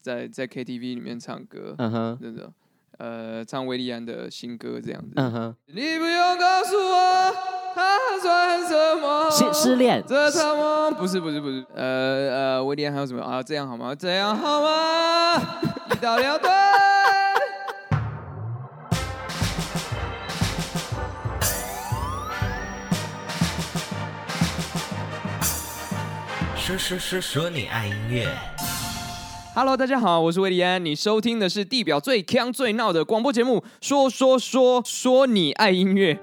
在在 KTV 里面唱歌，嗯哼，真的，呃，唱维利安的新歌这样子。嗯哼，你不用告诉我，他算什么？失失恋？这场梦不是不是不是，呃呃，韦礼安还有什么啊？这样好吗？这样好吗？一刀两断。说说说说你爱音乐。Hello，大家好，我是韦礼安，你收听的是地表最强最闹的广播节目。说说说说你爱音乐。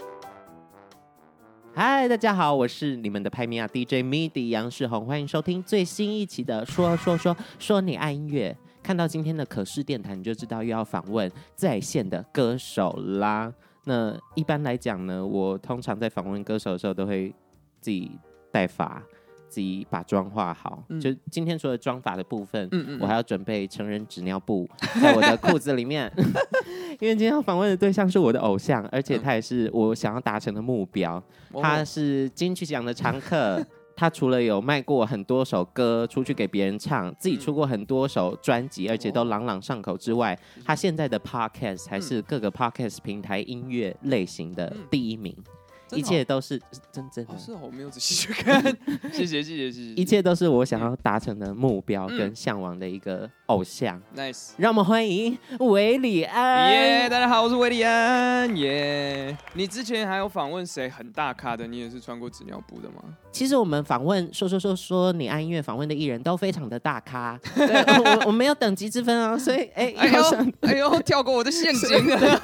嗨，大家好，我是你们的拍米亚 DJ MIDI 杨世宏，欢迎收听最新一期的说说说说你爱音乐。看到今天的可视电台，你就知道又要访问在线的歌手啦。那一般来讲呢，我通常在访问歌手的时候，都会自己带发。自己把妆化好，嗯、就今天除了妆法的部分，嗯嗯嗯。我还要准备成人纸尿布 在我的裤子里面，因为今天要访问的对象是我的偶像，而且他也是我想要达成的目标。嗯、他是金曲奖的常客，他除了有卖过很多首歌出去给别人唱，自己出过很多首专辑，而且都朗朗上口之外，他现在的 podcast 还是各个 podcast 平台音乐类型的第一名。一切都是真真的，是我没有仔细去看。谢谢谢谢谢谢，一切都是我想要达成的目标跟向往的一个偶像。Nice，让我们欢迎韦礼安。耶，大家好，我是韦礼安。耶，你之前还有访问谁很大咖的？你也是穿过纸尿布的吗？其实我们访问说说说说你爱音乐访问的艺人都非常的大咖。对，我我没有等级之分啊，所以哎，哎呦哎呦，跳过我的陷阱了。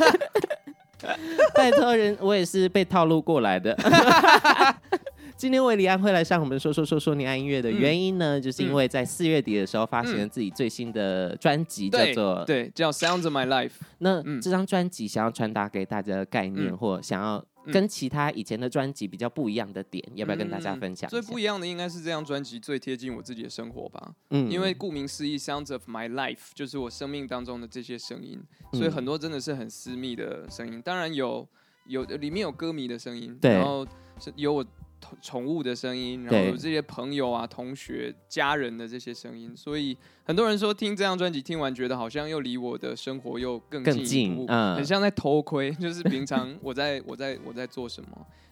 拜托人，我也是被套路过来的。今天为李安会来向我们说说说说你爱音乐的原因呢，嗯、就是因为在四月底的时候发行了自己最新的专辑，叫做对，对，叫 Sounds of My Life。那这张专辑想要传达给大家的概念，嗯、或想要。跟其他以前的专辑比较不一样的点，嗯、要不要跟大家分享？最不一样的应该是这张专辑最贴近我自己的生活吧。嗯，因为顾名思义，Sounds of My Life 就是我生命当中的这些声音，所以很多真的是很私密的声音。当然有有里面有歌迷的声音，对然后是有我。宠物的声音，然后有这些朋友啊、同学、家人的这些声音，所以很多人说听这张专辑听完，觉得好像又离我的生活又更近一步，嗯、很像在偷窥，就是平常我在我在我在做什么。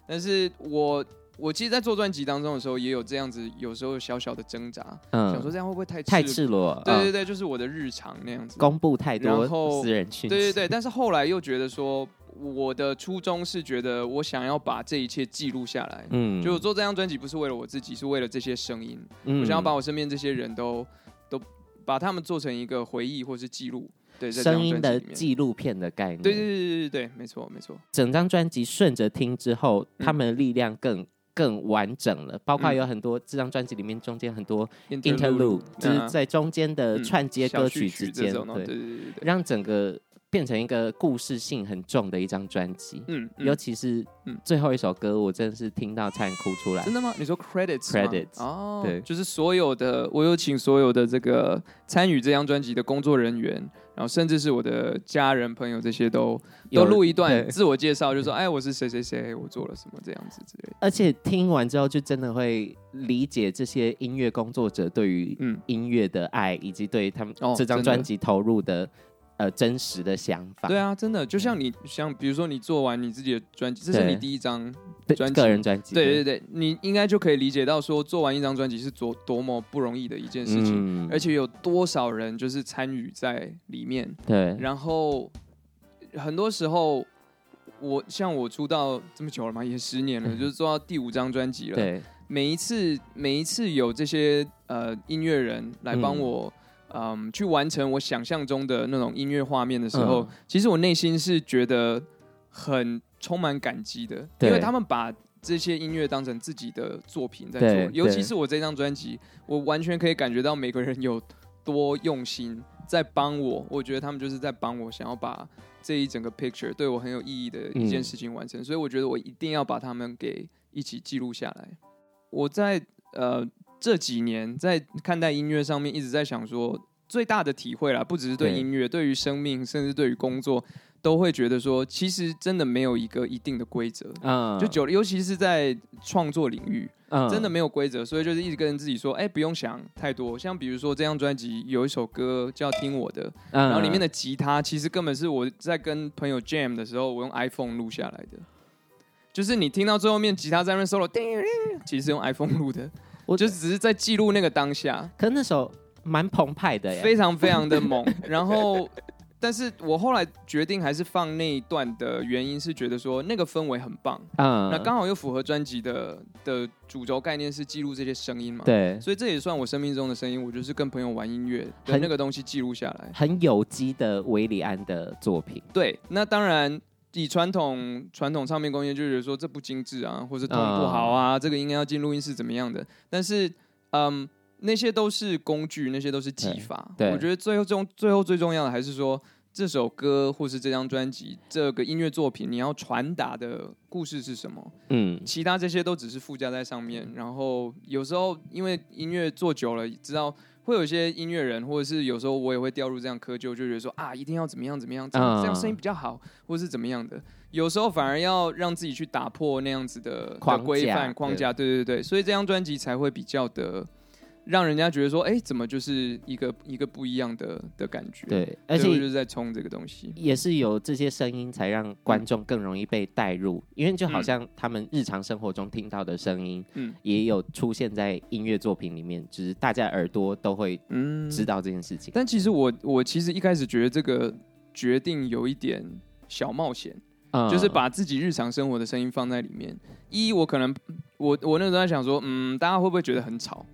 但是我我其实，在做专辑当中的时候，也有这样子，有时候小小的挣扎，嗯、想说这样会不会太太赤裸？对对对，就是我的日常那样子，公布太多私人讯息。对对对，但是后来又觉得说。我的初衷是觉得我想要把这一切记录下来，嗯，就我做这张专辑不是为了我自己，是为了这些声音，嗯，我想要把我身边这些人都都把他们做成一个回忆或是记录，对，声音的纪录片的概念，对对对对对对，没错没错。整张专辑顺着听之后，他们的力量更更完整了，包括有很多这张专辑里面中间很多 interlude，就是在中间的串接歌曲之间，对对对对，让整个。变成一个故事性很重的一张专辑，嗯，嗯，尤其是最后一首歌，我真的是听到差点哭出来。真的吗？你说 credits？credits？哦，对，就是所有的，我有请所有的这个参与这张专辑的工作人员，然后甚至是我的家人朋友这些都都录一段自我介绍，就说哎，我是谁谁谁，我做了什么这样子之类的。而且听完之后，就真的会理解这些音乐工作者对于音乐的爱，以及对他们这张专辑投入的。呃，真实的想法。对啊，真的，就像你像，比如说你做完你自己的专辑，这是你第一张专辑，个人专辑。对对对，你应该就可以理解到说，做完一张专辑是多多么不容易的一件事情，嗯、而且有多少人就是参与在里面。对。然后很多时候，我像我出道这么久了嘛，也十年了，嗯、就是做到第五张专辑了。对。每一次每一次有这些呃音乐人来帮我、嗯。嗯，去完成我想象中的那种音乐画面的时候，嗯、其实我内心是觉得很充满感激的，因为他们把这些音乐当成自己的作品在做。尤其是我这张专辑，我完全可以感觉到每个人有多用心在帮我。我觉得他们就是在帮我，想要把这一整个 picture 对我很有意义的一件事情完成。嗯、所以我觉得我一定要把他们给一起记录下来。我在呃。这几年在看待音乐上面，一直在想说，最大的体会啦，不只是对音乐，对于生命，甚至对于工作，都会觉得说，其实真的没有一个一定的规则，嗯，就久了，尤其是在创作领域，嗯，真的没有规则，所以就是一直跟自己说，哎，不用想太多。像比如说这张专辑有一首歌叫《听我的》，嗯，然后里面的吉他其实根本是我在跟朋友 jam 的时候，我用 iPhone 录下来的，就是你听到最后面吉他在那边 solo，其实是用 iPhone 录的，我就只是在记录那个当下。可是那首蛮澎湃的，非常非常的猛，然后。但是我后来决定还是放那一段的原因是觉得说那个氛围很棒，嗯，那刚好又符合专辑的的主轴概念是记录这些声音嘛，对，所以这也算我生命中的声音。我就是跟朋友玩音乐，把那个东西记录下来，很有机的韦礼安的作品。对，那当然以传统传统唱片工业就觉得说这不精致啊，或者是不好啊，嗯、这个应该要进录音室怎么样的？但是，嗯。那些都是工具，那些都是技法。对，我觉得最后重最后最重要的还是说，这首歌或是这张专辑这个音乐作品，你要传达的故事是什么？嗯，其他这些都只是附加在上面。然后有时候因为音乐做久了，知道会有一些音乐人，或者是有时候我也会掉入这样窠臼，就觉得说啊，一定要怎么样怎么样，这样这样声音比较好，或是怎么样的。有时候反而要让自己去打破那样子的规范框架。对对对，所以这张专辑才会比较的。让人家觉得说，哎，怎么就是一个一个不一样的的感觉？对，而且就是在冲这个东西，也是有这些声音才让观众更容易被带入，嗯、因为就好像他们日常生活中听到的声音，嗯，也有出现在音乐作品里面，就是大家耳朵都会嗯知道这件事情。但其实我我其实一开始觉得这个决定有一点小冒险，嗯、就是把自己日常生活的声音放在里面。一，我可能我我那时候在想说，嗯，大家会不会觉得很吵？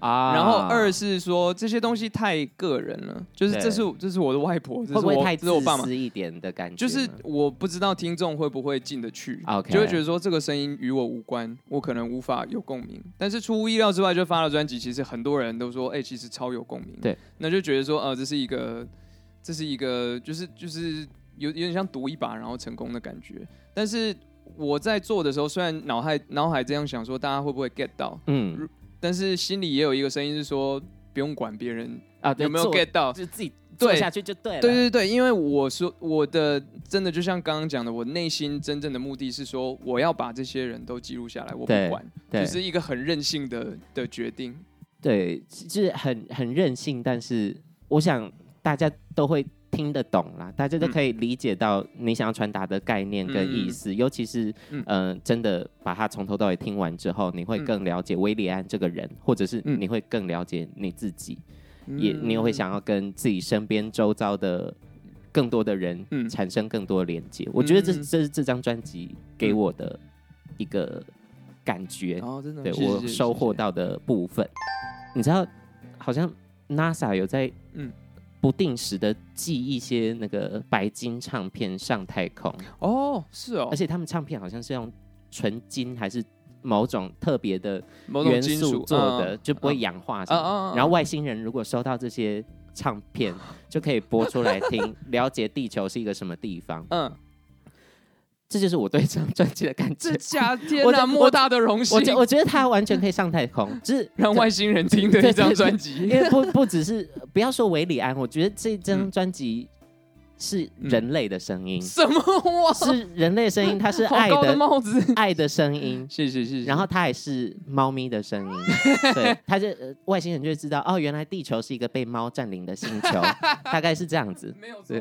啊，然后二是说这些东西太个人了，就是这是这是我的外婆，这是我太这是我爸妈一点的感觉，就是我不知道听众会不会进得去.就会觉得说这个声音与我无关，我可能无法有共鸣。但是出乎意料之外，就发了专辑，其实很多人都说，哎、欸，其实超有共鸣。对，那就觉得说，呃，这是一个，这是一个，就是就是有有点像赌一把然后成功的感觉。但是我在做的时候，虽然脑海脑海这样想说，大家会不会 get 到？嗯。但是心里也有一个声音是说，不用管别人啊有没有 get 到，就自己做下去就对了。对对对，因为我说我的真的就像刚刚讲的，我内心真正的目的是说，我要把这些人都记录下来，我不管，就是一个很任性的的决定。对，就是很很任性，但是我想大家都会。听得懂啦，大家都可以理解到你想要传达的概念跟意思，嗯、尤其是嗯、呃，真的把它从头到尾听完之后，你会更了解威廉安这个人，或者是你会更了解你自己，嗯、也你也会想要跟自己身边周遭的更多的人产生更多的连接。嗯、我觉得这这是这张专辑给我的一个感觉，哦、真的对我收获到的部分。你知道，好像 NASA 有在嗯。不定时的寄一些那个白金唱片上太空哦，是哦，而且他们唱片好像是用纯金还是某种特别的元素做的，就不会氧化什么。然后外星人如果收到这些唱片，就可以播出来听，了解地球是一个什么地方。嗯。这就是我对这张专辑的感觉。这家天哪，莫大的荣幸！我觉我觉得他完全可以上太空，就是 让外星人听的一张专辑。因为不不只是不要说韦礼安，我觉得这张专辑是人类的声音。什么哇？是人类声音，它是爱的帽子，爱的声音。谢谢谢谢。然后它也是猫咪的声音。对，它就外星人就会知道哦，原来地球是一个被猫占领的星球，大概是这样子。没有错。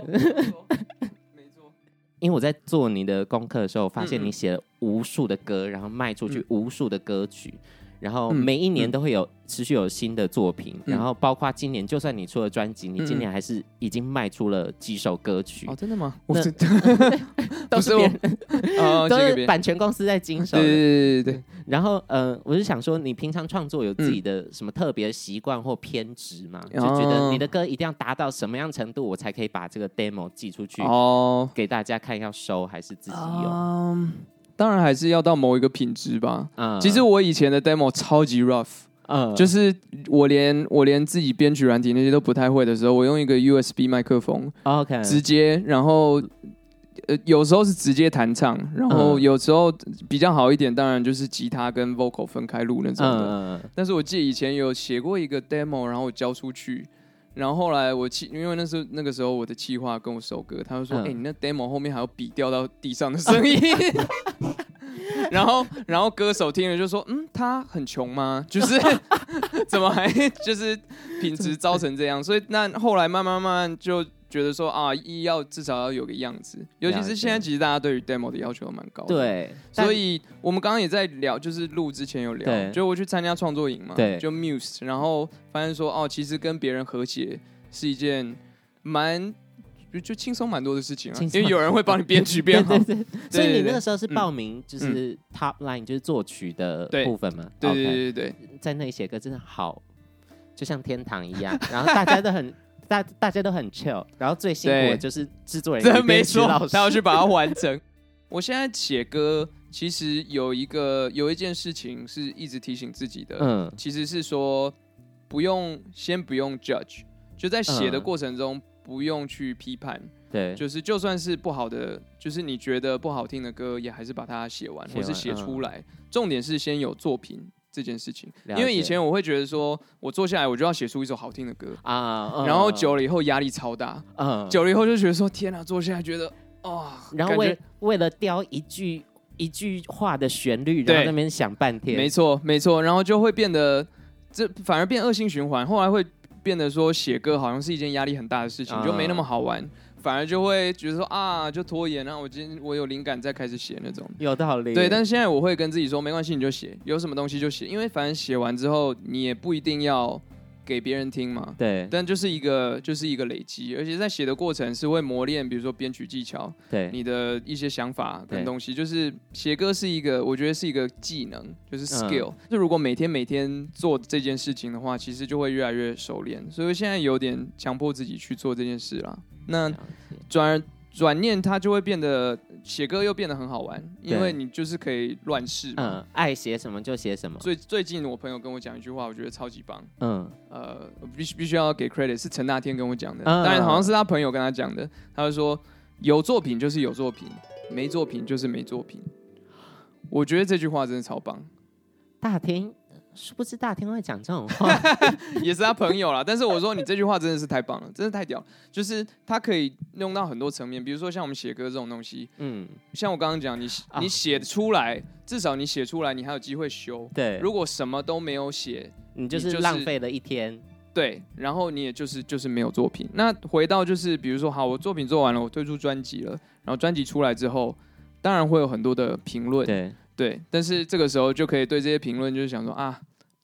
因为我在做你的功课的时候，发现你写了无数的歌，然后卖出去无数的歌曲，然后每一年都会有持续有新的作品，然后包括今年，就算你出了专辑，你今年还是已经卖出了几首歌曲。哦，真的吗？我是 都是别人，都是版权公司在经手。对对对对。然后呃，我是想说，你平常创作有自己的什么特别习惯或偏执吗？就觉得你的歌一定要达到什么样程度，我才可以把这个 demo 寄出去哦，给大家看，要收还是自己用？嗯，当然还是要到某一个品质吧。嗯，其实我以前的 demo 超级 rough，嗯，就是我连我连自己编曲软体那些都不太会的时候，我用一个 USB 麦克风，OK，直接然后。呃，有时候是直接弹唱，然后有时候比较好一点，当然就是吉他跟 vocal 分开录那种的。嗯、但是我记得以前有写过一个 demo，然后我交出去，然后后来我气，因为那时候那个时候我的气话跟我首歌，他就说：“哎、嗯欸，你那 demo 后面还有笔掉到地上的声音。”然后然后歌手听了就说：“嗯，他很穷吗？就是 怎么还就是品质糟成这样？”所以那后来慢慢慢慢就。觉得说啊，一要至少要有个样子，尤其是现在，其实大家对于 demo 的要求都蛮高的。对，所以我们刚刚也在聊，就是录之前有聊，就我去参加创作营嘛，对，就 Muse，然后发现说哦，其实跟别人和谐是一件蛮就就轻松蛮多的事情啊，因为有人会帮你编曲编好。对对对，所以你那个时候是报名就是 top line，就是作曲的部分嘛？对对对对，在那里写歌真的好，就像天堂一样，然后大家都很。大大家都很 chill，然后最辛苦的就是制作人，真没错，他要去把它完成。我现在写歌，其实有一个有一件事情是一直提醒自己的，嗯，其实是说不用先不用 judge，就在写的过程中不用去批判，对，就是就算是不好的，就是你觉得不好听的歌，也还是把它写完或是写出来。重点是先有作品。这件事情，因为以前我会觉得说，我坐下来我就要写出一首好听的歌。啊，然后久了以后压力超大，嗯，久了以后就觉得说，天哪，坐下来觉得啊，哦、然后为为了雕一句一句话的旋律，然后那边想半天，没错没错，然后就会变得这反而变恶性循环，后来会变得说写歌好像是一件压力很大的事情，就没那么好玩。反而就会觉得说啊，就拖延，然后我今天我有灵感再开始写那种。有道理。对，但是现在我会跟自己说，没关系，你就写，有什么东西就写，因为反正写完之后你也不一定要给别人听嘛。对。但就是一个就是一个累积，而且在写的过程是会磨练，比如说编曲技巧，对你的一些想法跟东西，就是写歌是一个，我觉得是一个技能，就是 skill。就如果每天每天做这件事情的话，其实就会越来越熟练。所以现在有点强迫自己去做这件事了。那转转念，它就会变得写歌又变得很好玩，因为你就是可以乱试，嗯，爱写什么就写什么。最最近我朋友跟我讲一句话，我觉得超级棒，嗯，呃，必须必须要给 credit，是陈大天跟我讲的，当然好像是他朋友跟他讲的，他就说有作品就是有作品，没作品就是没作品。我觉得这句话真的超棒，大天。是不知大天会讲这种话？也是他朋友啦。但是我说你这句话真的是太棒了，真的太屌。就是他可以用到很多层面，比如说像我们写歌这种东西，嗯，像我刚刚讲，你你写出来，哦、至少你写出来，你还有机会修。对，如果什么都没有写，你就是浪费了一天。对，然后你也就是就是没有作品。那回到就是，比如说，好，我作品做完了，我推出专辑了，然后专辑出来之后，当然会有很多的评论。对对，但是这个时候就可以对这些评论就是想说啊。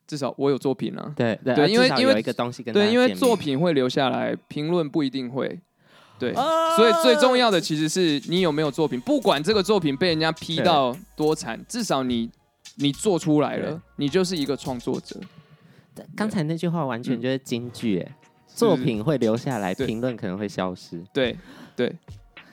至少我有作品了，对对，对，因为因为一个东西跟对，因为作品会留下来，评论不一定会，对，哦、所以最重要的其实是你有没有作品，不管这个作品被人家批到多惨，至少你你做出来了，你就是一个创作者。刚才那句话完全就是金句，哎，作品会留下来，评论可能会消失，对对。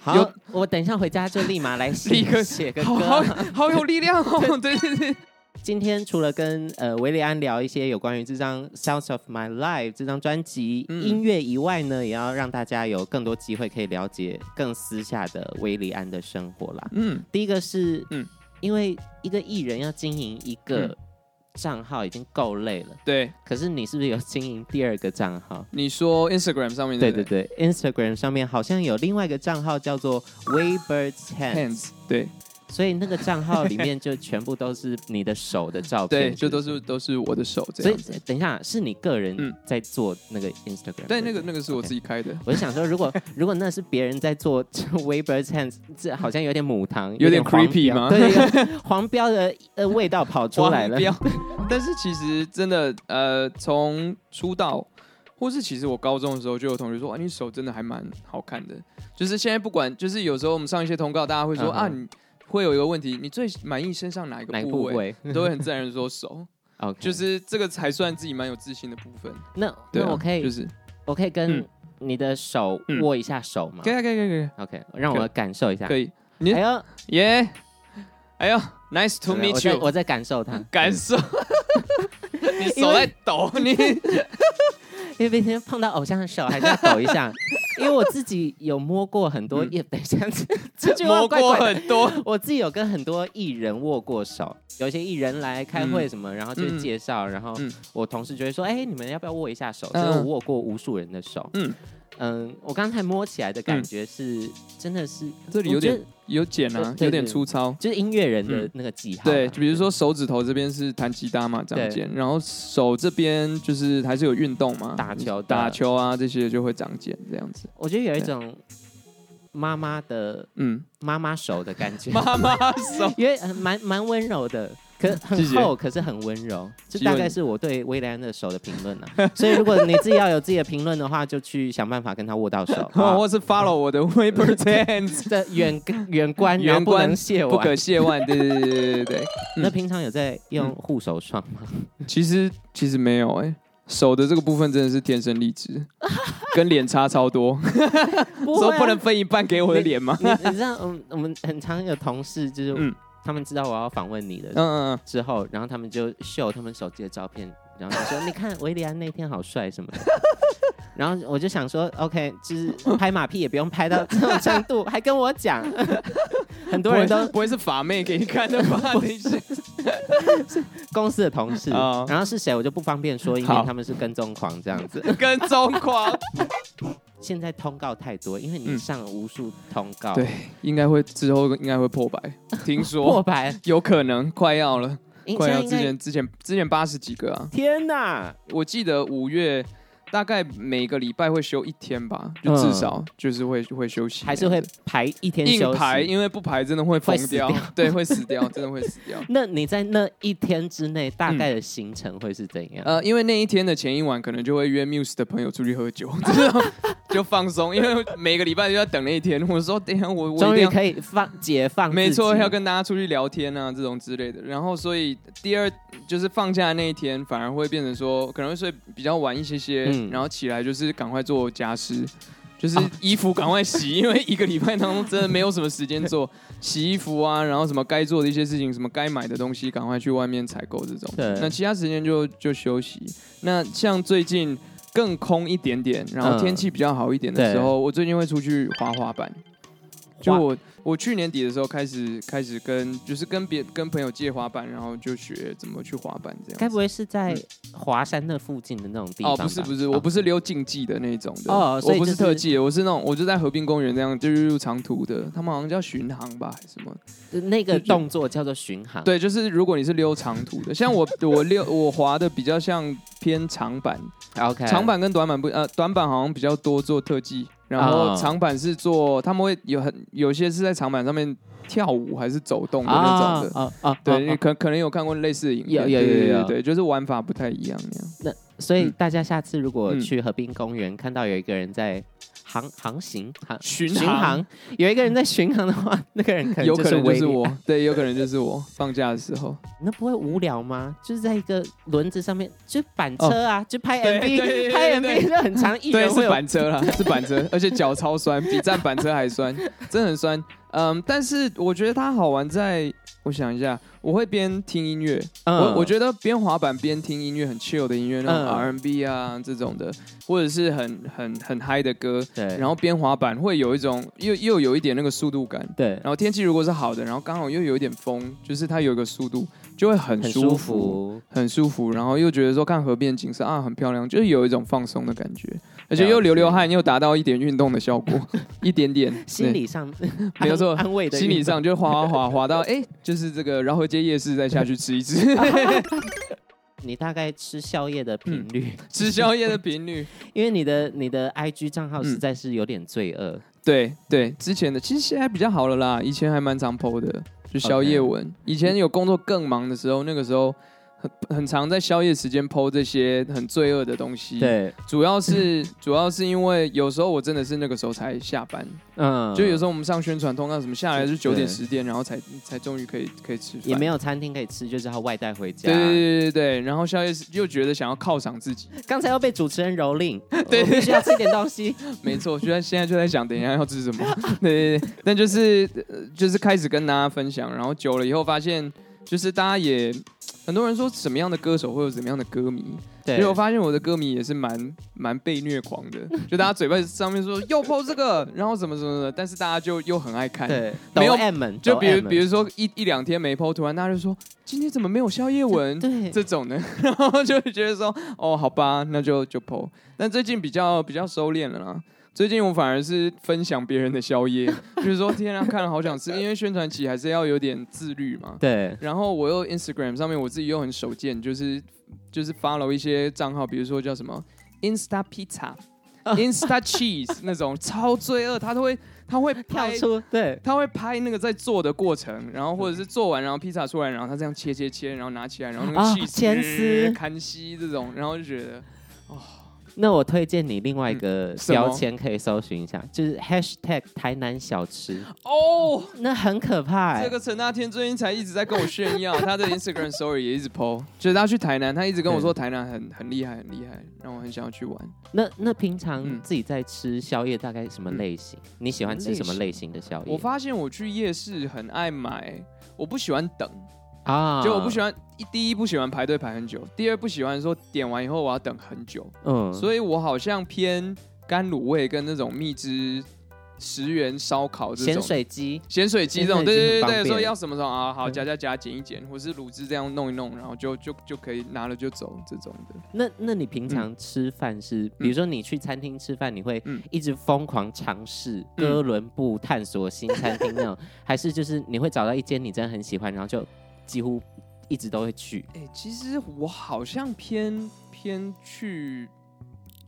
好，我等一下回家就立马来写，立刻写个歌，好，好有力量哦，对对对。今天除了跟呃韦礼安聊一些有关于这张《Sounds of My Life》这张专辑音乐以外呢，嗯、也要让大家有更多机会可以了解更私下的韦礼安的生活啦。嗯，第一个是，嗯，因为一个艺人要经营一个账号已经够累了，对、嗯。可是你是不是有经营第二个账号？你说 Instagram 上面对对对，Instagram 上面好像有另外一个账号叫做 Waybird's Hands，对。所以那个账号里面就全部都是你的手的照片，对，就都是都是我的手。所以等一下，是你个人在做那个 Instagram？对，那个那个是我自己开的。我就想说，如果 如果那是别人在做 Waybird's Hands，这好像有点母汤，有点 creepy 吗？对，黄标的呃味道跑出来了。但是其实真的呃，从出道或是其实我高中的时候就有同学说，啊，你手真的还蛮好看的。就是现在不管，就是有时候我们上一些通告，大家会说啊你。会有一个问题，你最满意身上哪一个部位？部位你 都会很自然的说手。Okay. 就是这个才算自己蛮有自信的部分。那、啊、那我可以就是我可以跟你的手握一下手吗？可以可以可以可以。OK，让我感受一下。可以。你哎呦耶！哎呦，Nice to meet you 我。我在感受它。感受。你手在抖，你。因为那天碰到偶像的手还是要抖一下，因为我自己有摸过很多，也等一下这句话怪怪摸过很多，我自己有跟很多艺人握过手，有一些艺人来开会什么，然后就介绍，然后我同事就会说，哎，你们要不要握一下手？所以我握过无数人的手，嗯。嗯，我刚才摸起来的感觉是，真的是这里有点有茧啊，有点粗糙，就是音乐人的那个记号。对，就比如说手指头这边是弹吉他嘛，长茧，然后手这边就是还是有运动嘛，打球、打球啊这些就会长茧这样子。我觉得有一种妈妈的，嗯，妈妈手的感觉，妈妈手，因为蛮蛮温柔的。可 很厚，可是很温柔，这大概是我对威廉的手的评论了。所以如果你自己要有自己的评论的话，就去想办法跟他握到手，或是 follow 我的 Weber Ten 的远远观，远观亵玩，不可亵玩。对对对对对对。那平常有在用护手霜吗？其实其实没有哎，手的这个部分真的是天生丽质，跟脸差超多。说不能分一半给我的脸吗？你知道，我我们很常有同事就是。他们知道我要访问你的，嗯嗯嗯，之后，然后他们就秀他们手机的照片，然后就说：“ 你看维里安那天好帅什么的。”然后我就想说：“OK，就是拍马屁也不用拍到 这种程度，还跟我讲。”很多人都不会是法妹给你看的吧？是公司的同事，然后是谁我就不方便说，因为他们是跟踪狂这样子。跟踪狂。现在通告太多，因为你上了无数通告，对，应该会之后应该会破百，听说破百有可能快要了，快要之前之前之前八十几个啊！天哪，我记得五月。大概每个礼拜会休一天吧，就至少就是会会休息，还是会排一天休息。硬排，因为不排真的会疯掉，对，会死掉，真的会死掉。那你在那一天之内大概的行程会是怎样？呃，因为那一天的前一晚可能就会约 Muse 的朋友出去喝酒，就放松，因为每个礼拜就要等那一天。我说等下我我终于可以放解放，没错，要跟大家出去聊天啊，这种之类的。然后所以第二就是放假的那一天，反而会变成说可能会睡比较晚一些些。嗯然后起来就是赶快做家事，就是衣服赶快洗，因为一个礼拜当中真的没有什么时间做洗衣服啊，然后什么该做的一些事情，什么该买的东西，赶快去外面采购这种。对。那其他时间就就休息。那像最近更空一点点，然后天气比较好一点的时候，我最近会出去滑滑板。就我。我去年底的时候开始开始跟就是跟别跟朋友借滑板，然后就学怎么去滑板这样。该不会是在华山那附近的那种地方？哦，不是不是，我不是溜竞技的那种的。哦，我不是特技，我是那种我就在河滨公园这样，就是入长途的。他们好像叫巡航吧，还是什么？那个动作叫做巡航。对，就是如果你是溜长途的，像我我溜我滑的比较像偏长板。OK，长板跟短板不呃，短板好像比较多做特技。然后长板是做，他们会有很有些是在长板上面跳舞还是走动的那种的。啊啊，对，可可能有看过类似的影片，有有有有，对，就是玩法不太一样那样。那所以大家下次如果去河滨公园看到有一个人在。航航行航巡航，巡航有一个人在巡航的话，那个人可能有可能就是我，对，有可能就是我。放假的时候，那不会无聊吗？就是在一个轮子上面，就板车啊，就拍 MV，拍 MV 就很长，一对是板车啦，是板车，而且脚超酸，比站板车还酸，真的很酸。嗯，但是我觉得它好玩在。我想一下，我会边听音乐，嗯、我我觉得边滑板边听音乐很 chill 的音乐，那种 R&B 啊这种的，或者是很很很嗨的歌，对，然后边滑板会有一种又又有一点那个速度感，对，然后天气如果是好的，然后刚好又有一点风，就是它有一个速度，就会很舒服，很舒服，很舒服，然后又觉得说看河边景色啊很漂亮，就是有一种放松的感觉。而且又流流汗，又达到一点运动的效果，一点点。心理上 没有错，安慰的。心理上就滑滑滑滑到，哎，就是这个饶河街夜市再下去吃一次。你大概吃宵夜的频率？吃宵夜的频率？因为你的你的 IG 账号实在是有点罪恶。对对，之前的其实现在比较好了啦，以前还蛮常 po 的，就宵夜文。以前有工作更忙的时候，那个时候。很很常在宵夜时间 po 这些很罪恶的东西，对，主要是主要是因为有时候我真的是那个时候才下班，嗯，就有时候我们上宣传通告什么下来是九点十点，然后才才终于可以可以吃饭，也没有餐厅可以吃，就是要外带回家，对对对对对，然后宵夜又觉得想要犒赏自己，刚才又被主持人蹂躏，对，必须要吃点东西，没错，就在现在就在想等一下要吃什么，对对对，但就是就是开始跟大家分享，然后久了以后发现。就是大家也很多人说什么样的歌手会有怎么样的歌迷，其实我发现我的歌迷也是蛮蛮被虐狂的，就大家嘴巴上面说又 po 这个，然后什么什么的，但是大家就又很爱看。对，没有 M 就比如比如说一一两天没 po，突然大家就说今天怎么没有宵夜文？对，这种的，然后就会觉得说哦，好吧，那就就 po。但最近比较比较收敛了啦。最近我反而是分享别人的宵夜，就是说天啊，看了好想吃，因为宣传期还是要有点自律嘛。对。然后我又 Instagram 上面我自己又很手贱，就是就是 follow 一些账号，比如说叫什么 Insta Pizza、Insta Cheese 那种超罪恶，他都会他会跳出对，他会拍那个在做的过程，然后或者是做完然后披萨出来，然后他这样切切切，然后拿起来，然后那个 cheese 牵丝、看西这种，然后就觉得哦。那我推荐你另外一个标签可以搜寻一下，嗯、就是 hashtag 台南小吃哦，那很可怕、欸。这个陈大天最近才一直在跟我炫耀，他的 Instagram story 也一直 po，就是他去台南，他一直跟我说台南很很厉害，很厉害，让我很想要去玩。那那平常自己在吃宵夜大概什么类型？嗯、你喜欢吃什么类型的宵夜？我发现我去夜市很爱买，我不喜欢等。啊，就我不喜欢一第一不喜欢排队排很久，第二不喜欢说点完以后我要等很久，嗯，所以我好像偏干卤味跟那种蜜汁十元烧烤这种。咸水鸡，咸水鸡这种，对对对对，说要什么什么啊，好夹夹夹剪一剪，或是卤汁这样弄一弄，然后就就就可以拿了就走这种的。那那你平常吃饭是，比如说你去餐厅吃饭，你会一直疯狂尝试哥伦布探索新餐厅那种，还是就是你会找到一间你真的很喜欢，然后就几乎一直都会去。哎、欸，其实我好像偏偏去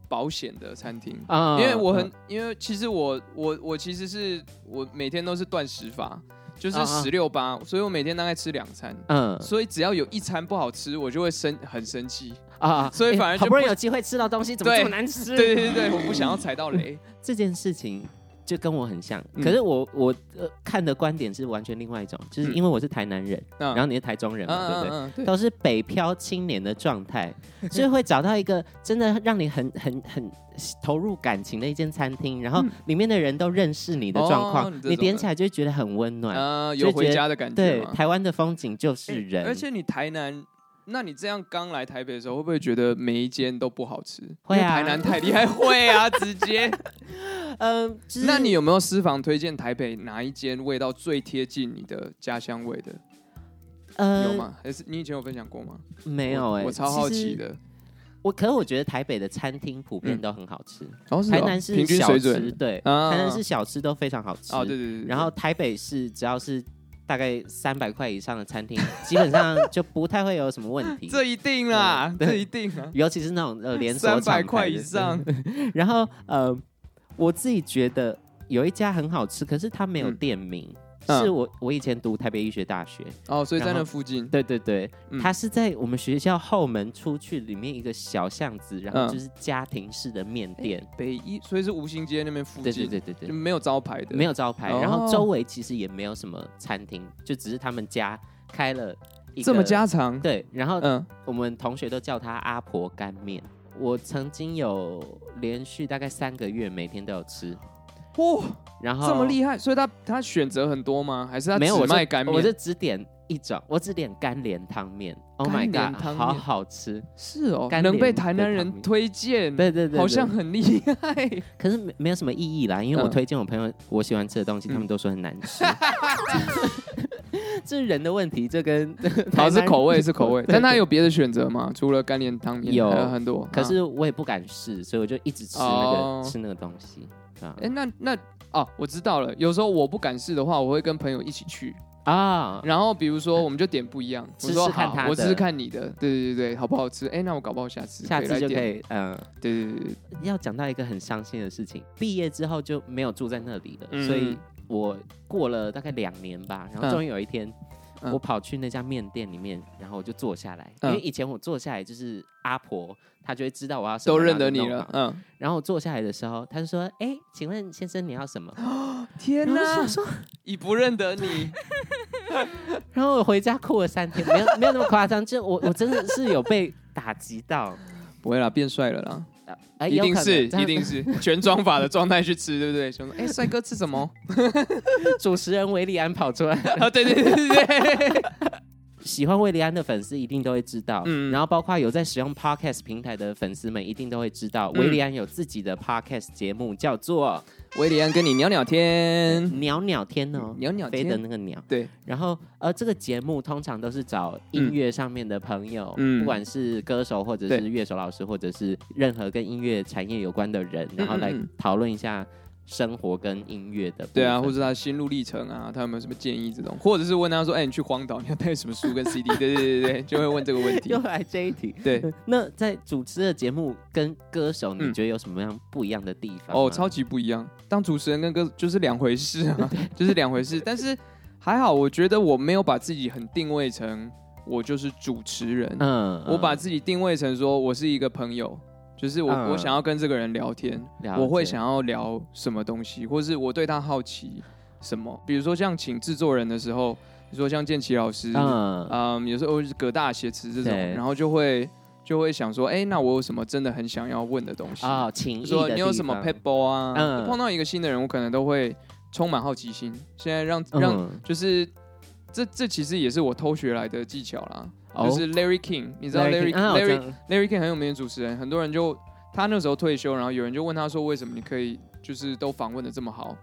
保险的餐厅啊，因为我很，因为其实我我我其实是我每天都是断食法，就是十六八，所以我每天大概吃两餐。嗯，所以只要有一餐不好吃，我就会生很生气啊，所以反而好不容易有机会吃到东西，怎么这么难吃？对对对，我不想要踩到雷 这件事情。就跟我很像，可是我我呃看的观点是完全另外一种，就是因为我是台南人，然后你是台中人嘛，对不对？都是北漂青年的状态，所以会找到一个真的让你很很很投入感情的一间餐厅，然后里面的人都认识你的状况，你点起来就会觉得很温暖，有回家的感觉。对，台湾的风景就是人，而且你台南。那你这样刚来台北的时候，会不会觉得每一间都不好吃？会啊，台南太厉害，会啊，直接。嗯，那你有没有私房推荐台北哪一间味道最贴近你的家乡味的？呃，有吗？还是你以前有分享过吗？没有哎，我超好奇的。我可是我觉得台北的餐厅普遍都很好吃，台南是平均水准，对，台南是小吃都非常好吃。哦，对对对。然后台北是只要是。大概三百块以上的餐厅，基本上就不太会有什么问题。这一定啦，这一定啊，尤其是那种呃 连锁三百块以上。然后呃，我自己觉得有一家很好吃，可是它没有店名。嗯是我我以前读台北医学大学哦，所以在那附近。对对对，它是在我们学校后门出去里面一个小巷子，然后就是家庭式的面店。北医，所以是吴兴街那边附近。对对对对对，就没有招牌的，没有招牌。然后周围其实也没有什么餐厅，就只是他们家开了一个这么家常。对，然后嗯，我们同学都叫他阿婆干面。我曾经有连续大概三个月每天都有吃。哇，然后这么厉害，所以他他选择很多吗？还是他只卖干面？我就只点一种，我只点干莲汤面。Oh my god，好好吃，是哦，能被台南人推荐，对对对，好像很厉害。可是没没有什么意义啦，因为我推荐我朋友我喜欢吃的东西，他们都说很难吃。这是人的问题，这跟好是口味是口味，但他有别的选择吗？除了干莲汤面，有很多，可是我也不敢试，所以我就一直吃那个吃那个东西。哎，那那哦，我知道了。有时候我不敢试的话，我会跟朋友一起去啊。然后比如说，我们就点不一样。试试看他，我试试看你的。对对对对，好不好吃？哎，那我搞不好下次下次就可以。嗯，对对对。要讲到一个很伤心的事情，毕业之后就没有住在那里了。所以我过了大概两年吧，然后终于有一天。我跑去那家面店里面，然后我就坐下来，因为以前我坐下来就是阿婆，她就会知道我要什么，都认得你了。嗯，然后我坐下来的时候，她就说：“哎，请问先生你要什么？” 天哪！已不认得你。然后我回家哭了三天，没有没有那么夸张，就我我真的是有被打击到。不会啦，变帅了啦。一定是，一定是全装法的状态去吃，对不对？说，哎，帅哥吃什么？主持人韦礼安跑出来 啊！对对对对对。喜欢维利安的粉丝一定都会知道，嗯，然后包括有在使用 Podcast 平台的粉丝们一定都会知道，韦礼安有自己的 Podcast 节目，叫做韦礼安跟你聊聊天，鸟鸟天哦，鸟鸟飞的那个鸟，对。然后呃，这个节目通常都是找音乐上面的朋友，嗯，不管是歌手或者是乐手老师，或者是任何跟音乐产业有关的人，然后来讨论一下。生活跟音乐的，对啊，或者他心路历程啊，他有没有什么建议这种，或者是问他说，哎、欸，你去荒岛你要带什么书跟 CD？对对对对，就会问这个问题。又来这一题，对。那在主持的节目跟歌手，你觉得有什么样不一样的地方？哦，超级不一样。当主持人跟歌就是两回事啊，就是两回事。但是还好，我觉得我没有把自己很定位成我就是主持人，嗯，嗯，我把自己定位成说我是一个朋友。就是我，嗯、我想要跟这个人聊天，了解。我会想要聊什么东西，或是我对他好奇什么。比如说像请制作人的时候，比如说像建奇老师，嗯，嗯，有时候是葛大写词这种，对然后就会就会想说，哎、欸，那我有什么真的很想要问的东西啊？请、哦、说你有什么 people 啊？嗯、碰到一个新的人，我可能都会充满好奇心。现在让让就是这这其实也是我偷学来的技巧啦。就是 Larry King，你知道 Larry Larry Larry King 很有名的主持人，很多人就他那时候退休，然后有人就问他说，为什么你可以就是都访问的这么好？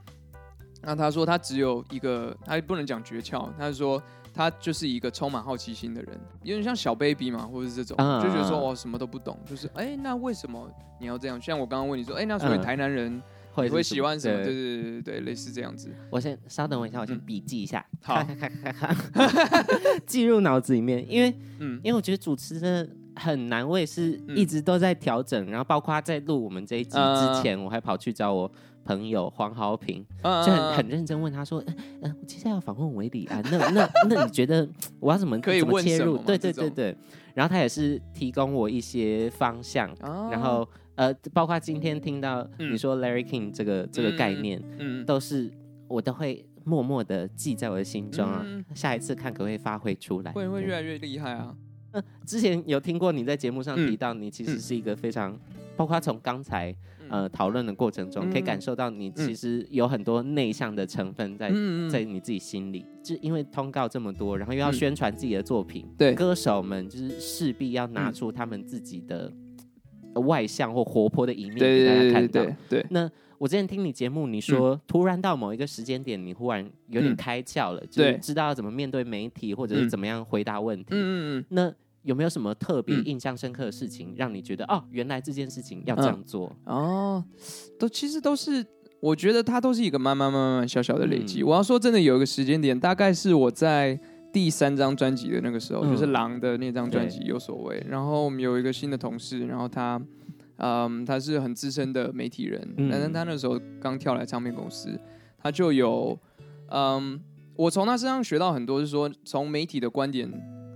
那他说他只有一个，他不能讲诀窍，他是说他就是一个充满好奇心的人，有点像小 baby 嘛，或者是这种，就觉得说哦什么都不懂，就是哎那为什么你要这样？像我刚刚问你说，哎那所以台南人。会会喜欢什么？对对对对对，类似这样子。我先稍等我一下，我先笔记一下，好，记入脑子里面。因为，嗯，因为我觉得主持真的很难，我也是一直都在调整。然后，包括在录我们这一集之前，我还跑去找我朋友黄豪平，就很很认真问他说：“嗯，我接下来要访问韦礼安，那那那你觉得我要怎么可以怎么切入？对对对对。然后他也是提供我一些方向，然后。呃，包括今天听到你说 Larry King 这个、嗯、这个概念，嗯，都是我都会默默的记在我的心中啊。嗯、下一次看可不可以发挥出来，会会越来越厉害啊。呃，之前有听过你在节目上提到，你其实是一个非常，嗯、包括从刚才呃讨论的过程中，可以感受到你其实有很多内向的成分在、嗯、在你自己心里。就因为通告这么多，然后又要宣传自己的作品，对、嗯、歌手们就是势必要拿出他们自己的。外向或活泼的一面给大家看到。对，对，对，对，对，那我之前听你节目，你说、嗯、突然到某一个时间点，你忽然有点开窍了，嗯、就是知道要怎么面对媒体，或者是怎么样回答问题。嗯嗯嗯。那有没有什么特别印象深刻的事情，嗯、让你觉得哦，原来这件事情要这样做？嗯、哦，都其实都是，我觉得它都是一个慢慢慢慢小小的累积。嗯、我要说真的，有一个时间点，大概是我在。第三张专辑的那个时候，嗯、就是狼的那张专辑有所谓。然后我们有一个新的同事，然后他，嗯，他是很资深的媒体人，但是他那时候刚跳来唱片公司，他就有，嗯，我从他身上学到很多，是说从媒体的观点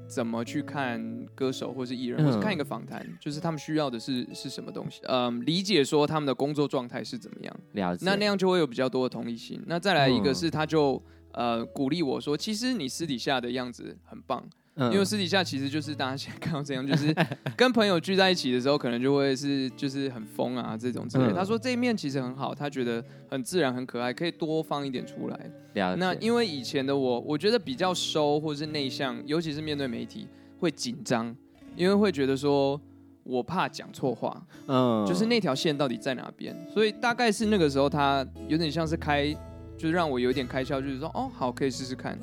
怎么去看歌手或是艺人，嗯、或是看一个访谈，就是他们需要的是是什么东西，嗯，理解说他们的工作状态是怎么样，了解，那那样就会有比较多的同理心。那再来一个是他就。呃，鼓励我说，其实你私底下的样子很棒，嗯、因为私底下其实就是大家现在看到这样，就是 跟朋友聚在一起的时候，可能就会是就是很疯啊这种之类。嗯、他说这一面其实很好，他觉得很自然很可爱，可以多放一点出来。那因为以前的我，我觉得比较收或者是内向，尤其是面对媒体会紧张，因为会觉得说我怕讲错话，嗯，就是那条线到底在哪边，所以大概是那个时候，他有点像是开。就是让我有点开窍，就是说，哦，好，可以试试看。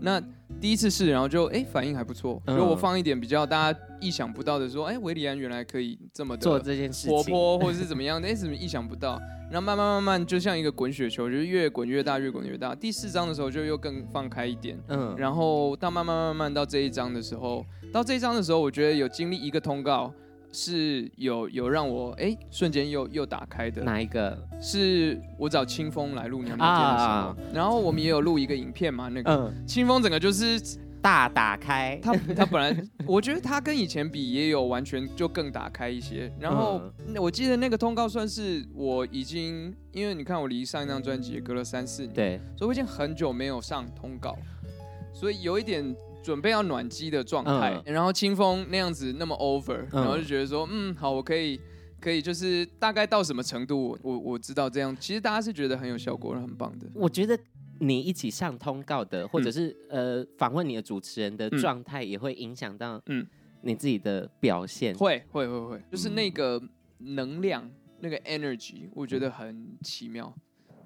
那第一次试，然后就，哎，反应还不错。所以我放一点比较大家意想不到的，说，哎，韦里安原来可以这么的做这件事情，活泼或者是怎么样？哎，怎么意想不到？然后慢慢慢慢，就像一个滚雪球，就是越滚越大，越滚越大。第四章的时候就又更放开一点，嗯。然后到慢慢慢慢到这一章的时候，到这一章的时候，我觉得有经历一个通告。是有有让我哎瞬间又又打开的哪一个？是我找清风来录《鸟鸟天》的时候，啊、然后我们也有录一个影片嘛。那个清风整个就是大打开，他他本来我觉得他跟以前比也有完全就更打开一些。然后我记得那个通告算是我已经，因为你看我离上一张专辑也隔了三四年，对，所以我已经很久没有上通告，所以有一点。准备要暖机的状态，嗯、然后清风那样子那么 over，、嗯、然后就觉得说，嗯，好，我可以，可以，就是大概到什么程度，我我知道这样，其实大家是觉得很有效果，很棒的。我觉得你一起上通告的，或者是、嗯、呃访问你的主持人的状态，也会影响到嗯。你自己的表现。会会会会，就是那个能量，嗯、那个 energy，我觉得很奇妙。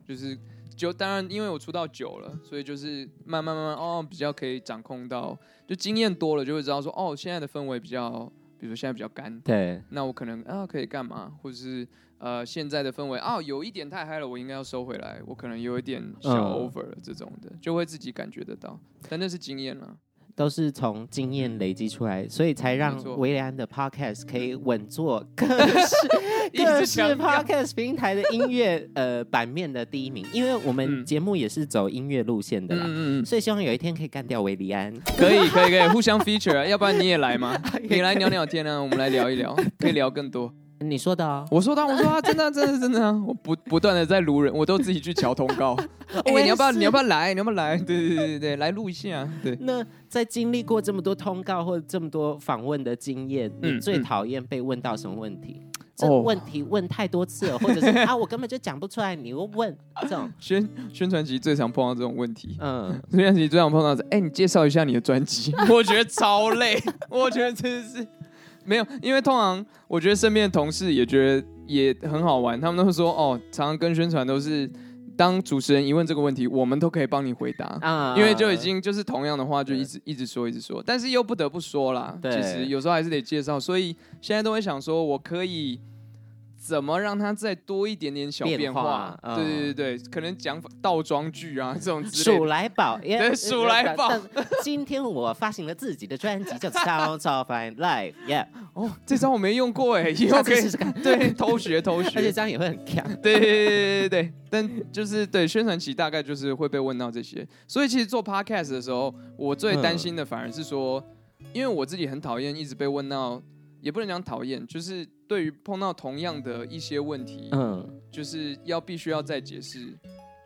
就是就当然，因为我出道久了，所以就是慢慢慢慢哦，比较可以掌控到，就经验多了就会知道说哦，现在的氛围比较，比如说现在比较干，对，那我可能啊可以干嘛，或者是。呃，现在的氛围哦，有一点太嗨了，我应该要收回来，我可能有一点小 over 了，这种的，就会自己感觉得到。但那是经验了，都是从经验累积出来，所以才让维里安的 podcast 可以稳坐各式 各式 podcast 平台的音乐呃版面的第一名。因为我们节目也是走音乐路线的啦，嗯嗯，所以希望有一天可以干掉维里安。可以可以可以，互相 feature 啊，要不然你也来嘛，可以来聊聊天啊，我们来聊一聊，可以聊更多。你说的啊，我说的，我说啊，真的，真的，真的啊！我不不断的在撸人，我都自己去瞧通告。哎、欸，你要不要？你要不要来？你要不要来？对对对对对，来录一下。对。那在经历过这么多通告或者这么多访问的经验，你最讨厌被问到什么问题？嗯嗯、这问题问太多次了，或者是啊，我根本就讲不出来，你又问这种宣宣传期最常碰到这种问题。嗯，宣传期最常碰到是，哎、欸，你介绍一下你的专辑。我觉得超累，我觉得真的是。没有，因为通常我觉得身边的同事也觉得也很好玩，他们都会说哦，常常跟宣传都是当主持人一问这个问题，我们都可以帮你回答。啊，因为就已经就是同样的话就一直一直说一直说，但是又不得不说啦，其实有时候还是得介绍，所以现在都会想说我可以。怎么让它再多一点点小变化？变化对对对对，嗯、可能讲倒装句啊这种之类的。鼠来宝，对，鼠来宝。今天我发行了自己的专辑，叫《超超 Fine Life》。Yeah，哦，这招我没用过哎，以后可以试试看。对，偷学偷学，而且这样也会很强。对对对对对，但就是对宣传期大概就是会被问到这些，所以其实做 Podcast 的时候，我最担心的反而是说，嗯、因为我自己很讨厌一直被问到。也不能讲讨厌，就是对于碰到同样的一些问题，嗯，就是要必须要再解释，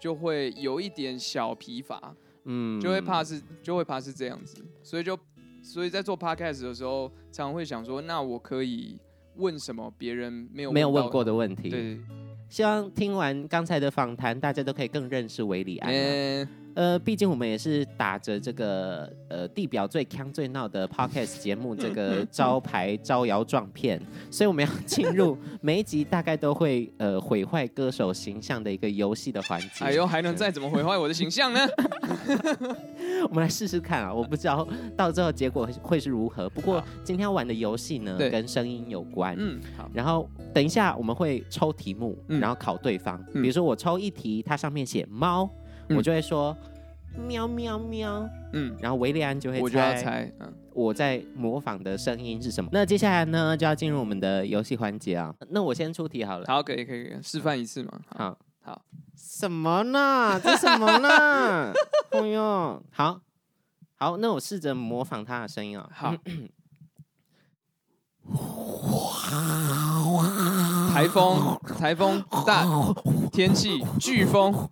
就会有一点小疲乏，嗯，就会怕是就会怕是这样子，所以就所以在做 podcast 的时候，常常会想说，那我可以问什么别人没有没有问过的问题？对，希望听完刚才的访谈，大家都可以更认识维里安。欸呃，毕竟我们也是打着这个呃地表最锵最闹的 podcast 节目这个招牌招摇撞骗，所以我们要 进入每一集大概都会呃毁坏歌手形象的一个游戏的环节。哎呦，还能再怎么毁坏我的形象呢？我们来试试看啊！我不知道到最后结果会是如何。不过今天要玩的游戏呢，跟声音有关。嗯，好。然后等一下我们会抽题目，然后考对方。比如说我抽一题，它上面写猫。我就会说喵喵喵，嗯，然后维利安就会猜，我就要猜，嗯，我在模仿的声音是什么？那接下来呢，就要进入我们的游戏环节啊。那我先出题好了，好，可以可以示范一次嘛？好，好，什么呢？这什么呢？哎呦，好好，那我试着模仿他的声音啊。好，台风，台风，大天气，飓风。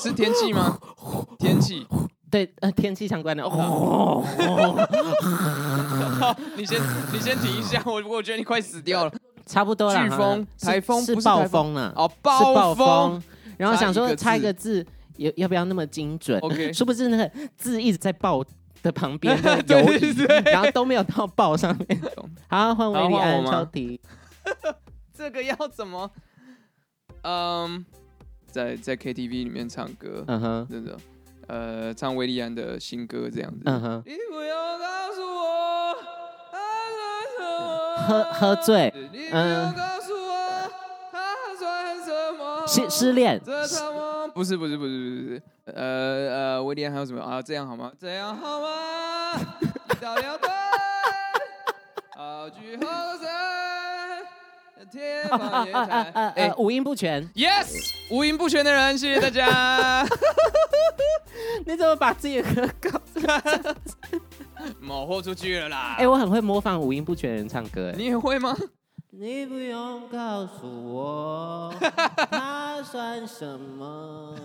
是天气吗？天气，对，呃，天气相关的。哦，你先，你先停一下，我我觉得你快死掉了。差不多了。飓风、台风是暴风呢？哦，暴风。然后想说猜一个字，要要不要那么精准？OK，殊不知那个字一直在暴的旁边游移，然后都没有到暴上面？好，换维里安抽题。这个要怎么？嗯。在在 KTV 里面唱歌，嗯哼，真的，呃，唱维利安的新歌这样子，嗯哼。你不要告诉我，喝喝醉，嗯。失失恋。不是不是不是不是不是，呃呃，韦礼安还有什么啊？这样好吗？这样好吗？到了对，好聚好散。哎，五音不全。Yes，五音不全的人，谢谢大家。你怎么把自己的歌搞出来？模糊出去了啦。哎，我很会模仿五音不全的人唱歌。哎，你也会吗？你不用告诉我，他算什么？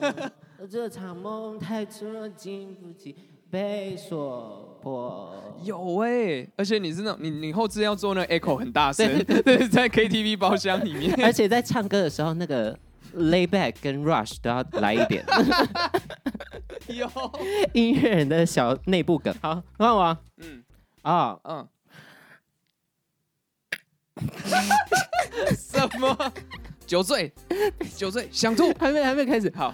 这场梦太纯，经不起被说破。有哎、欸，而且你是那种你你后置要做那个 echo 很大声，对，对，在 KTV 包厢里面，而且在唱歌的时候那个 lay back 跟 rush 都要来一点。有音乐人的小内部梗。好，换我。嗯。啊，嗯。什么？酒醉，酒醉，想吐，还没，还没开始。好。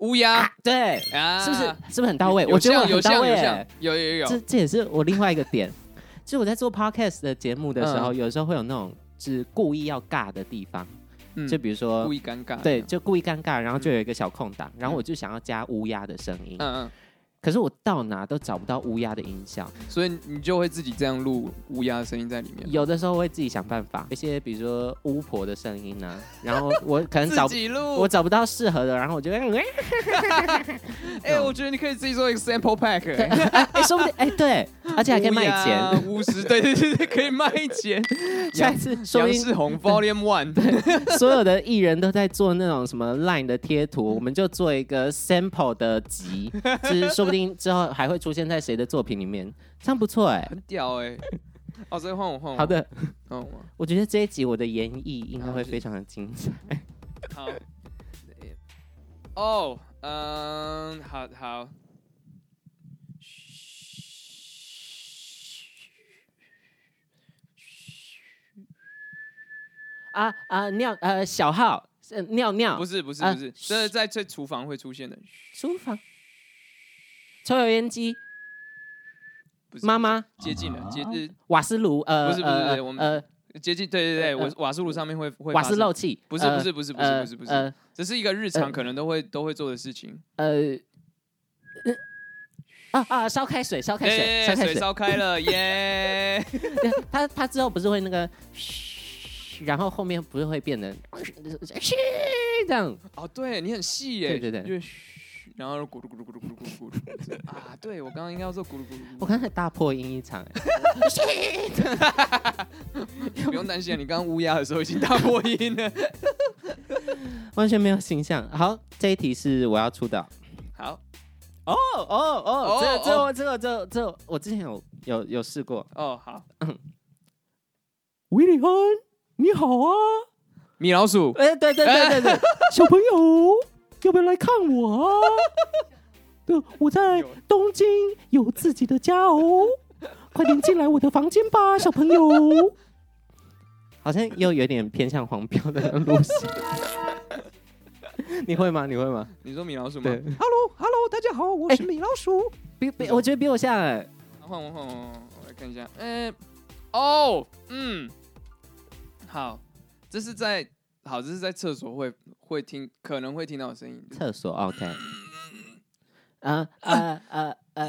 乌鸦，对，是不是？是不是很到位？我觉得很到位。有有有。这这也是我另外一个点。就我在做 podcast 的节目的时候，有时候会有那种是故意要尬的地方。就比如说故意尴尬，对，就故意尴尬，然后就有一个小空档，然后我就想要加乌鸦的声音。嗯嗯。可是我到哪都找不到乌鸦的音效，所以你就会自己这样录乌鸦的声音在里面。有的时候会自己想办法，一些比如说巫婆的声音呢，然后我可能找我找不到适合的，然后我就哎，哎，我觉得你可以自己做一个 sample pack，哎，说不定哎，对，而且还可以卖钱，五十，对对对对，可以卖钱。下次杨世宏 Volume One，对，所有的艺人都在做那种什么 Line 的贴图，我们就做一个 sample 的集，就是说。之后还会出现在谁的作品里面？这样不错哎，很屌哎！哦，所以换我换我。好的，嗯，我觉得这一集我的演绎应该会非常的精彩。好。哦，嗯，好好。啊啊尿呃小号尿尿不是不是不是，这是在在厨房会出现的。厨房。抽油烟机，妈妈。接近了，接近瓦斯炉，呃，不是不是，我们呃接近，对对对，瓦瓦斯炉上面会会瓦斯漏气，不是不是不是不是不是不是，这是一个日常可能都会都会做的事情，呃，啊啊，烧开水，烧开水，烧开水，烧开了，耶！他他之后不是会那个嘘，然后后面不是会变得嘘这样？哦，对你很细耶，对对对。然后咕噜咕噜咕噜咕噜咕噜咕噜啊！对我刚刚应该要做咕噜咕噜，我刚才大破音一场，不用担心啊，你刚刚乌鸦的时候已经大破音了，完全没有形象。好，这一题是我要出的。好，哦哦哦，这这这个这这我之前有有有试过。哦，好，威利安，你好啊，米老鼠。哎，对对对对对，小朋友。要不要来看我啊？对，我在东京有自己的家哦，快点进来我的房间吧，小朋友。好像又有点偏向黄标的路线。你会吗？你会吗？你说米老鼠吗？对。Hello，Hello，大家好，我是米老鼠。比比，我觉得比我像哎。换我换我，我来看一下。嗯，哦，嗯，好，这是在。好，这是在厕所会会听，可能会听到的声音。厕所，OK。啊啊啊啊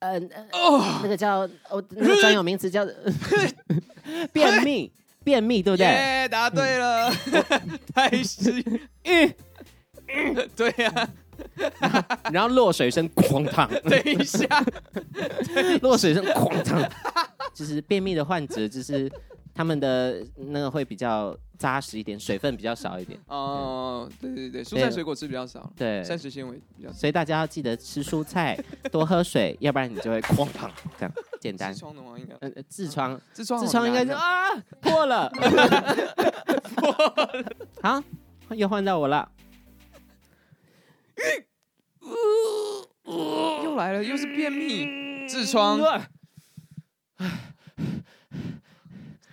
啊！哦，那个叫哦，那个专有名词叫 便秘，便秘对不对？耶，答对了，太实。嗯嗯，对呀。然后落水声哐当，等一下，落水声哐当，就是便秘的患者，就是。他们的那个会比较扎实一点，水分比较少一点。哦，对对对，蔬菜水果吃比较少，对，膳食纤维比较少。所以大家要记得吃蔬菜，多喝水，要不然你就会哐胖这样。简单。痔疮的话应该，呃，痔疮，痔疮，痔疮应该是啊破了，破了。好，又换到我了。又来了，又是便秘，痔疮。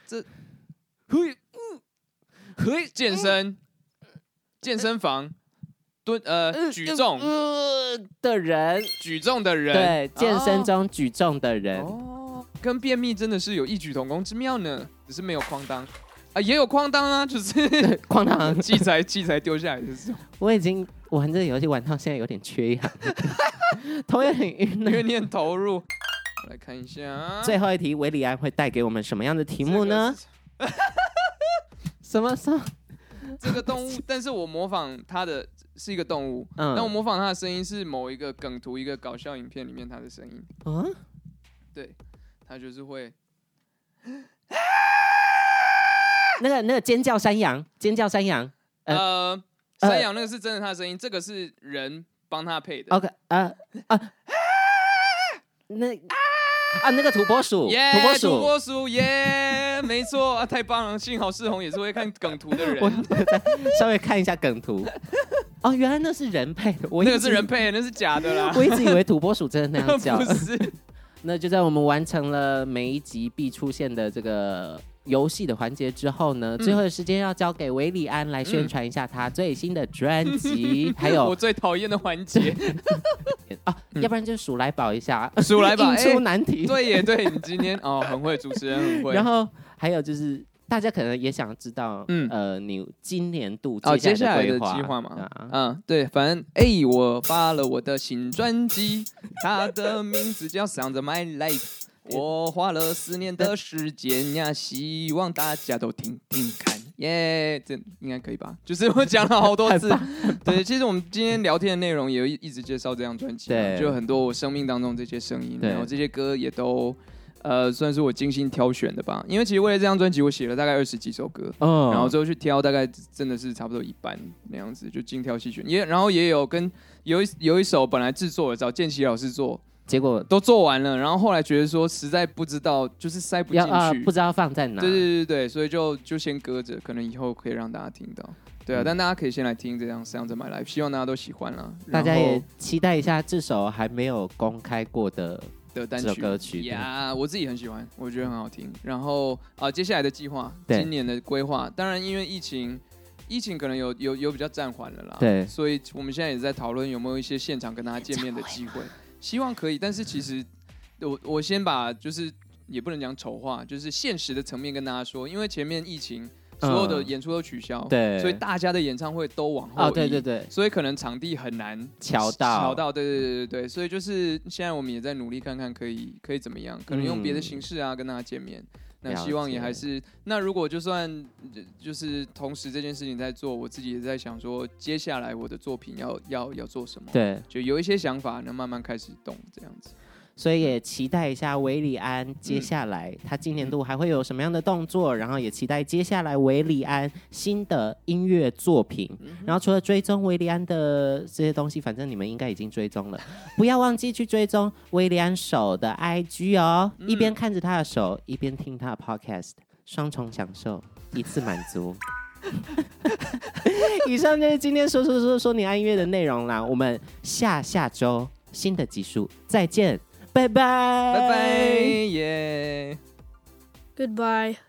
这，嘿，嘿，健身，健身房，蹲，呃，举重。的人，举重的人，对，健身中举重的人，哦，跟便秘真的是有异曲同工之妙呢，只是没有哐当，啊，也有哐当啊，就是 哐当，器材器材丢下来的时候，我已经玩这个游戏玩到现在有点缺氧，头也很晕，因为你很投入。来看一下最后一题，韦里安会带给我们什么样的题目呢？什么什么？这个动物，但是我模仿它的是一个动物，嗯，但我模仿它的声音是某一个梗图、一个搞笑影片里面它的声音。嗯，对，它就是会，那个那个尖叫山羊，尖叫山羊，呃，山羊那个是真的，它的声音，这个是人帮他配的。OK，啊啊，那。啊，那个土拨鼠，土拨鼠，土拨鼠，耶！耶，没错啊，太棒了！幸好世宏也是会看梗图的人，我稍微看一下梗图。哦，原来那是人配的，我那个是人配的，那是假的啦。我一直以为土拨鼠真的那样叫。不是。那就在我们完成了每一集必出现的这个游戏的环节之后呢，嗯、最后的时间要交给韦礼安来宣传一下他最新的专辑，嗯、还有我最讨厌的环节。要不然就数来宝一下，数来宝 出难题，对也对，你今天哦很会，主持人很会，然后还有就是。大家可能也想知道，嗯，呃，你今年度哦接下来的计划嘛，嗯，对，反正哎，我发了我的新专辑，它的名字叫《Sound My Life》，我花了四年的时间呀，希望大家都听听看，耶，这应该可以吧？就是我讲了好多次，对，其实我们今天聊天的内容也一直介绍这张专辑，对，就很多我生命当中这些声音，然后这些歌也都。呃，算是我精心挑选的吧，因为其实为了这张专辑，我写了大概二十几首歌，嗯，然后最后去挑，大概真的是差不多一半那样子，就精挑细选。也然后也有跟有一有一首本来制作的找建奇老师做，结果都做完了，然后后来觉得说实在不知道，就是塞不进去，呃，不知道放在哪。对对对对，所以就就先搁着，可能以后可以让大家听到。对啊，嗯，但大家可以先来听这张《Sounds My Life》，希望大家都喜欢了。大家也期待一下这首还没有公开过的。的单曲歌曲呀，我自己很喜欢，我觉得很好听。然后啊，接下来的计划，今年的规划，当然因为疫情，疫情可能有有有比较暂缓了啦。对，所以我们现在也在讨论有没有一些现场跟大家见面的机会，希望可以。但是其实我我先把就是也不能讲丑话，就是现实的层面跟大家说，因为前面疫情。所有的演出都取消，对，所以大家的演唱会都往后移，对对对，所以可能场地很难调到，调到，对对对对对，所以就是现在我们也在努力看看可以可以怎么样，可能用别的形式啊跟大家见面，那希望也还是，那如果就算就是同时这件事情在做，我自己也在想说，接下来我的作品要要要做什么，对，就有一些想法，能慢慢开始动这样子。所以也期待一下韦里安接下来他今年度还会有什么样的动作，然后也期待接下来韦里安新的音乐作品。然后除了追踪韦里安的这些东西，反正你们应该已经追踪了，不要忘记去追踪韦里安手的 IG 哦，一边看着他的手，一边听他的 Podcast，双重享受，一次满足。以上就是今天说说说说你爱音乐的内容啦，我们下下周新的集数再见。拜拜，拜拜，耶，Goodbye。